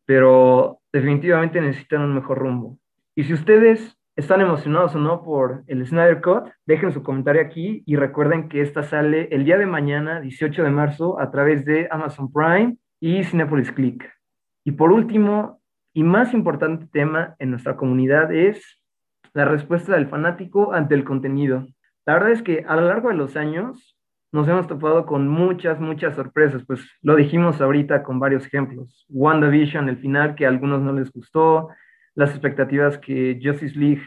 Pero definitivamente necesitan un mejor rumbo. Y si ustedes están emocionados o no por el Snyder Cut, dejen su comentario aquí y recuerden que esta sale el día de mañana, 18 de marzo, a través de Amazon Prime y Cinepolis Click. Y por último, y más importante tema en nuestra comunidad es la respuesta del fanático ante el contenido. La verdad es que a lo largo de los años nos hemos topado con muchas, muchas sorpresas, pues lo dijimos ahorita con varios ejemplos. WandaVision, el final que a algunos no les gustó, las expectativas que Justice League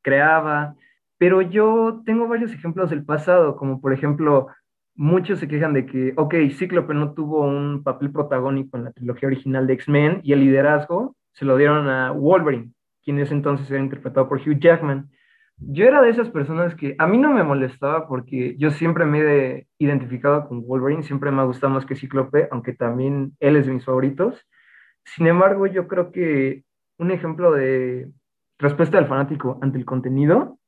creaba, pero yo tengo varios ejemplos del pasado, como por ejemplo, muchos se quejan de que, ok, Cíclope no tuvo un papel protagónico en la trilogía original de X-Men y el liderazgo se lo dieron a Wolverine, quien en ese entonces era interpretado por Hugh Jackman. Yo era de esas personas que a mí no me molestaba porque yo siempre me he identificado con Wolverine, siempre me ha gustado más que Cíclope, aunque también él es de mis favoritos. Sin embargo, yo creo que un ejemplo de respuesta del fanático ante el contenido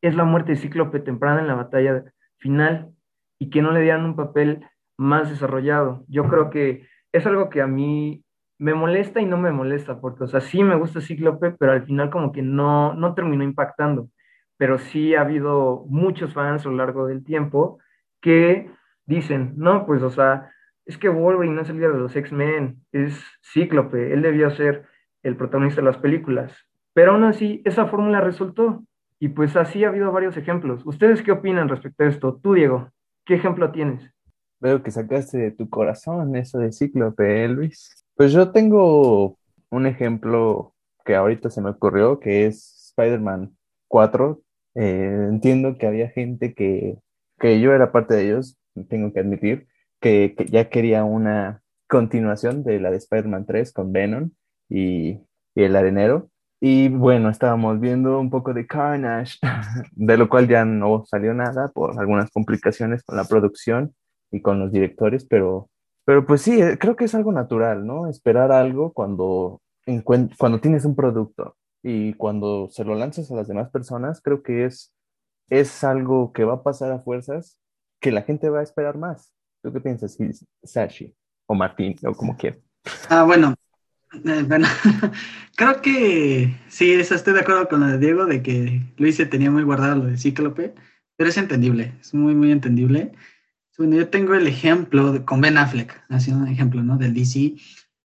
es la muerte de Cíclope temprana en la batalla final y que no le dieran un papel más desarrollado. Yo creo que es algo que a mí me molesta y no me molesta, porque, o sea, sí me gusta Cíclope, pero al final como que no, no terminó impactando. Pero sí ha habido muchos fans a lo largo del tiempo que dicen, no, pues, o sea, es que Wolverine no es el líder de los X-Men, es Cíclope, él debió ser el protagonista de las películas. Pero aún así, esa fórmula resultó. Y pues así ha habido varios ejemplos. ¿Ustedes qué opinan respecto a esto? Tú, Diego, ¿qué ejemplo tienes? Veo que sacaste de tu corazón eso de Cíclope, ¿eh, Luis. Pues yo tengo un ejemplo que ahorita se me ocurrió, que es Spider-Man 4. Eh, entiendo que había gente que, que yo era parte de ellos, tengo que admitir, que, ya quería una continuación de la de Spider-Man 3 con Venom y, y el arenero. Y bueno, estábamos viendo un poco de Carnage, de lo cual ya no salió nada por algunas complicaciones con la producción y con los directores, pero, pero pues sí, eh, creo que es algo natural, ¿no? Esperar algo cuando, cuando tienes un producto y cuando se lo lanzas a las demás personas, creo que es, es algo que va a pasar a fuerzas que la gente va a esperar más. ¿Tú qué piensas, Sashi? O Martín, o como quieras. Ah, bueno. Eh, bueno, creo que sí, estoy de acuerdo con lo de Diego, de que Luis se tenía muy guardado lo de Cíclope, pero es entendible, es muy, muy entendible. Bueno, yo tengo el ejemplo con Ben Affleck, haciendo un ejemplo, ¿no? Del DC.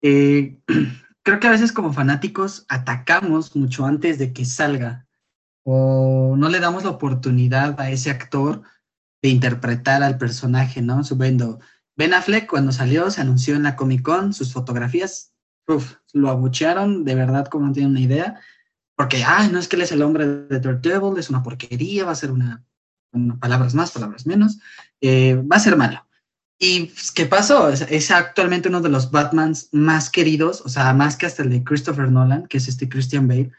Eh, creo que a veces como fanáticos atacamos mucho antes de que salga o no le damos la oportunidad a ese actor de interpretar al personaje, ¿no? Subiendo. Ben Affleck cuando salió se anunció en la Comic Con sus fotografías, uf, lo abuchearon de verdad como no tienen una idea, porque, ay, no es que él es el hombre de Daredevil, es una porquería, va a ser una, palabras más, palabras menos, eh, va a ser malo. ¿Y pues, qué pasó? Es, actualmente uno de los Batmans más queridos, o sea, más que hasta el de Christopher Nolan, que es este Christian Bale.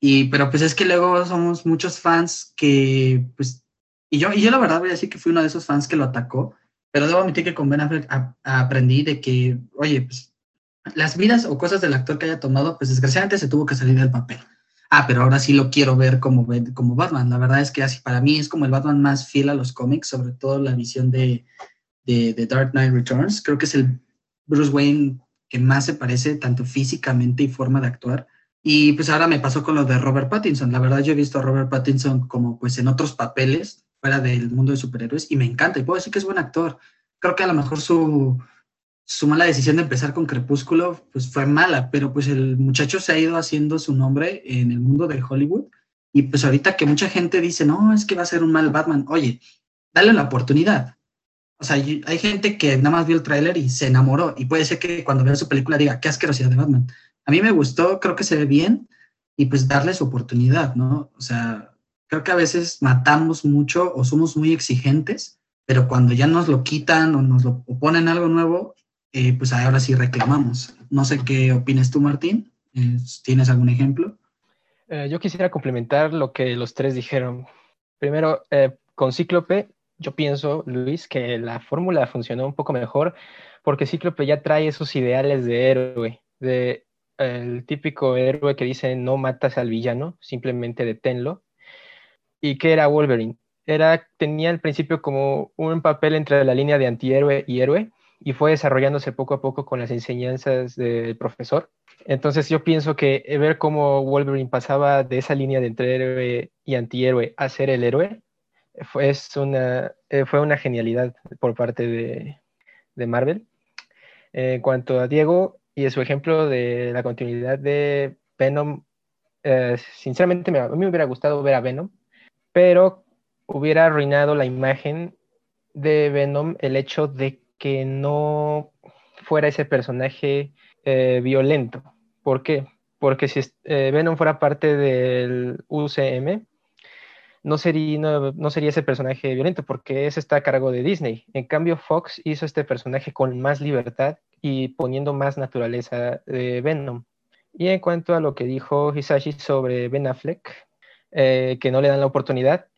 Y, pero pues es que luego somos muchos fans que pues y yo, y yo la verdad voy a decir que fui uno de esos fans que lo atacó, pero debo admitir que con Ben Affleck aprendí de que, oye, pues las vidas o cosas del actor que haya tomado, pues desgraciadamente se tuvo que salir del papel. Ah, pero ahora sí lo quiero ver como, como Batman. La verdad es que así para mí es como el Batman más fiel a los cómics, sobre todo la visión de, de, Dark Knight Returns. Creo que es el Bruce Wayne que más se parece tanto físicamente y forma de actuar. Y pues ahora me pasó con lo de Robert Pattinson. La verdad yo he visto a Robert Pattinson como pues en otros papeles fuera del mundo de superhéroes y me encanta y puedo decir que es buen actor. Creo que a lo mejor su, su mala decisión de empezar con Crepúsculo pues fue mala, pero pues el muchacho se ha ido haciendo su nombre en el mundo de Hollywood y pues ahorita que mucha gente dice, no, es que va a ser un mal Batman, oye, dale la oportunidad. O sea, hay gente que nada más vio el tráiler y se enamoró y puede ser que cuando vea su película diga, qué asquerosidad de Batman. A mí me gustó, creo que se ve bien y pues darle su oportunidad, ¿no? O sea, creo que a veces matamos mucho o somos muy exigentes, pero cuando ya nos lo quitan o nos lo ponen algo nuevo, eh, pues ahora sí reclamamos. No sé qué opinas tú, Martín. Eh, ¿Tienes algún ejemplo? Eh, yo quisiera complementar lo que los tres dijeron. Primero, con Cíclope, yo pienso, Luis, que la fórmula funcionó un poco mejor porque Cíclope ya trae esos ideales de héroe, de el típico héroe que dice no matas al villano, simplemente deténlo y qué era Wolverine. Era, tenía al principio como un papel entre la línea de antihéroe y héroe y fue desarrollándose poco a poco con las enseñanzas del profesor. Entonces yo pienso que ver cómo Wolverine pasaba de esa línea de entre héroe y antihéroe a ser el héroe fue, una, eh, fue una genialidad por parte de, de Marvel. En cuanto a Diego y su ejemplo de la continuidad de Venom, eh, sinceramente a mí me hubiera gustado ver a Venom pero hubiera arruinado la imagen de Venom el hecho de que no fuera ese personaje eh, violento. ¿Por qué? Porque si eh, Venom fuera parte del UCM, no sería, no, sería ese personaje violento, porque ese está a cargo de Disney. En cambio, Fox hizo este personaje con más libertad y poniendo más naturaleza de Venom. Y en cuanto a lo que dijo Hisashi sobre Ben Affleck, eh, que no le dan la oportunidad.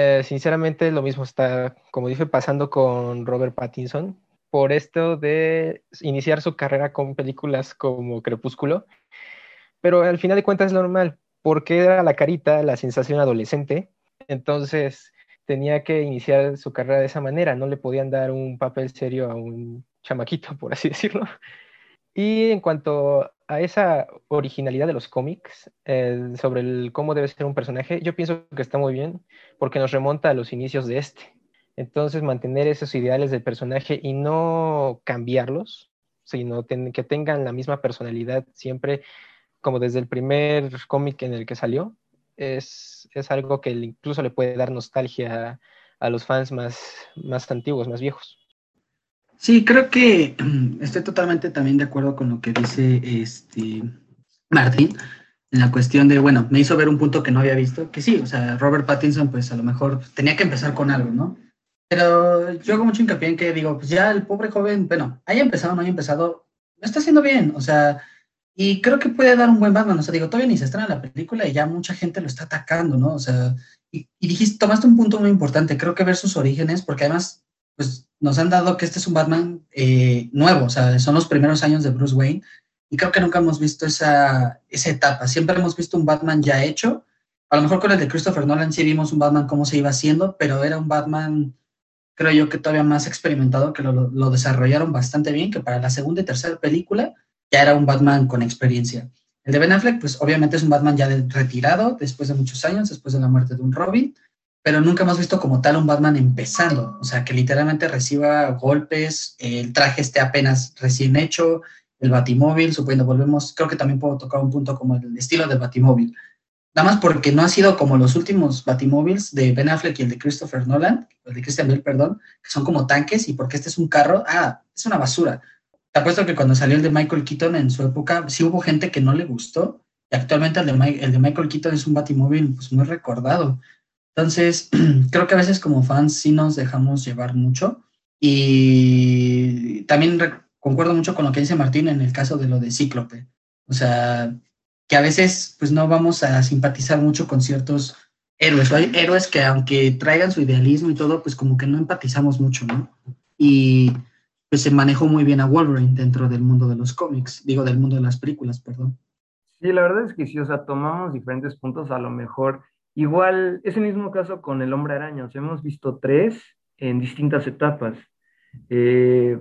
Eh, sinceramente, lo mismo está, como dije, pasando con Robert Pattinson, por esto de iniciar su carrera con películas como Crepúsculo, pero al final de cuentas es normal. porque era la carita, la sensación adolescente, entonces tenía que iniciar su carrera de esa manera, no le podían dar un papel serio a un chamaquito, por así decirlo. Y en cuanto a esa originalidad de los cómics, eh, sobre el, cómo debe ser un personaje, yo pienso que está muy bien, porque nos remonta a los inicios de este. Entonces, mantener esos ideales del personaje y no cambiarlos, sino que tengan la misma personalidad siempre, como desde el primer cómic en el que salió, es, es algo que incluso le puede dar nostalgia a, los fans más, más antiguos, más viejos. Sí, creo que estoy totalmente también de acuerdo con lo que dice este Martín en la cuestión de, bueno, me hizo ver un punto que no había visto, que sí, o sea, Robert Pattinson pues a lo mejor tenía que empezar con algo, ¿no? Pero yo hago mucho hincapié en que digo, pues ya el pobre joven, bueno, haya empezado o no haya empezado, lo está haciendo bien, o sea, y creo que puede dar un buen Batman, o sea, digo, todavía ni se estrena la película y ya mucha gente lo está atacando, ¿no? O sea, y, y dijiste, tomaste un punto muy importante, creo que ver sus orígenes, porque además, pues nos han dado que este es un Batman eh, nuevo, o sea, son los primeros años de Bruce Wayne, y creo que nunca hemos visto esa, esa etapa, siempre hemos visto un Batman ya hecho, a lo mejor con el de Christopher Nolan sí vimos un Batman cómo se iba haciendo, pero era un Batman creo yo que todavía más experimentado, que lo, lo, desarrollaron bastante bien, que para la segunda y tercera película ya era un Batman con experiencia. El de Ben Affleck, pues obviamente es un Batman ya retirado, después de muchos años, después de la muerte de un Robin, pero nunca hemos visto como tal un Batman empezando, o sea, que literalmente reciba golpes, el traje esté apenas recién hecho, el batimóvil, suponiendo volvemos, creo que también puedo tocar un punto como el estilo del batimóvil, Nada más porque no ha sido como los últimos Batimóviles de Ben Affleck y el de Christopher Nolan, el de Christian Bale, perdón, que son como tanques y porque este es un carro, ah, es una basura. Te apuesto que cuando salió el de Michael Keaton en su época, sí hubo gente que no le gustó y actualmente el de, el de Michael Keaton es un Batimóvil pues muy recordado. Entonces, creo que a veces como fans sí nos dejamos llevar mucho y también concuerdo mucho con lo que dice Martín en el caso de lo de Cíclope. O sea, que a veces pues no vamos a simpatizar mucho con ciertos héroes. Hay héroes que aunque traigan su idealismo y todo, pues como que no empatizamos mucho, ¿no? Y pues se manejó muy bien a Wolverine dentro del mundo de los cómics, digo, del mundo de las películas, perdón. Sí, la verdad es que sí, o sea, tomamos diferentes puntos a lo mejor. Igual, es el mismo caso con el hombre araña, o sea, hemos visto tres en distintas etapas. Eh,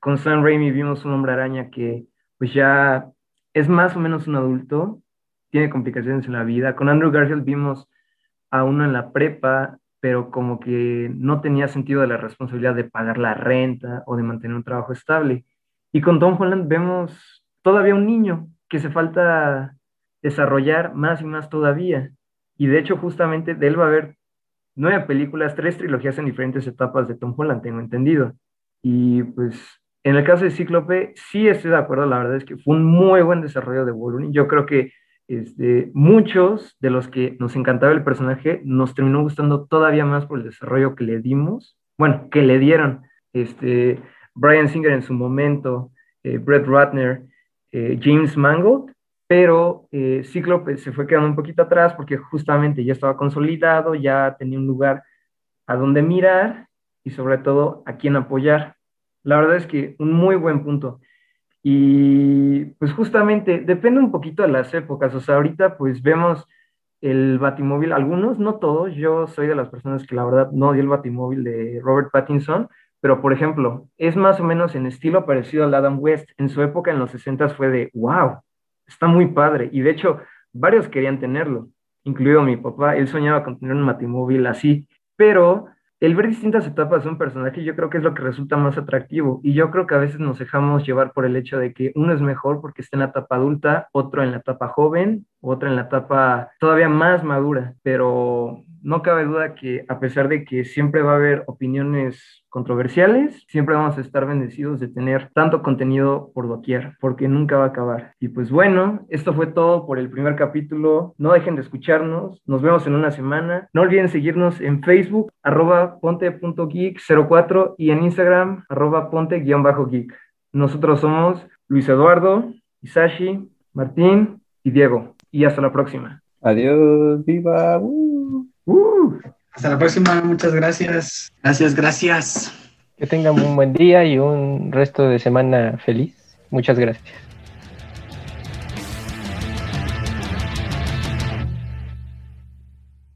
con Sam Raimi vimos un hombre araña que pues ya es más o menos un adulto, tiene complicaciones en la vida. Con Andrew Garfield vimos a uno en la prepa, pero como que no tenía sentido de la responsabilidad de pagar la renta o de mantener un trabajo estable. Y con Tom Holland vemos todavía un niño que se falta desarrollar más y más todavía. Y de hecho, justamente de él va a haber nueve películas, tres trilogías en diferentes etapas de Tom Holland, tengo entendido. Y pues en el caso de Cíclope, sí estoy de acuerdo, la verdad es que fue un muy buen desarrollo de Wolverine. Yo creo que este, muchos de los que nos encantaba el personaje nos terminó gustando todavía más por el desarrollo que le dimos, bueno, que le dieron este, Brian Singer en su momento, eh, Brett Ratner, eh, James Mangold, pero eh, Cíclope se fue quedando un poquito atrás porque justamente ya estaba consolidado, ya tenía un lugar a donde mirar y sobre todo a quién apoyar. La verdad es que un muy buen punto. Y pues justamente depende un poquito de las épocas. O sea, ahorita pues vemos el Batimóvil, algunos, no todos. Yo soy de las personas que la verdad no dio el Batimóvil de Robert Pattinson, pero por ejemplo, es más o menos en estilo parecido al Adam West. En su época, en los 60 fue de, wow, está muy padre. Y de hecho, varios querían tenerlo, incluido mi papá. Él soñaba con tener un Batimóvil así, pero el ver distintas etapas de un personaje yo creo que es lo que resulta más atractivo y yo creo que a veces nos dejamos llevar por el hecho de que uno es mejor porque está en la etapa adulta, otro en la etapa joven, otro en la etapa todavía más madura, pero no cabe duda que a pesar de que siempre va a haber opiniones controversiales, siempre vamos a estar bendecidos de tener tanto contenido por doquier, porque nunca va a acabar. Y pues bueno, esto fue todo por el primer capítulo. No dejen de escucharnos. Nos vemos en una semana. No olviden seguirnos en Facebook, arroba ponte.geek04 y en Instagram, arroba ponte-geek. Nosotros somos Luis Eduardo, Isashi, Martín y Diego. Y hasta la próxima. Adiós, viva. Uh, hasta la próxima, muchas gracias. Gracias, gracias. Que tengan un buen día y un resto de semana feliz. Muchas gracias.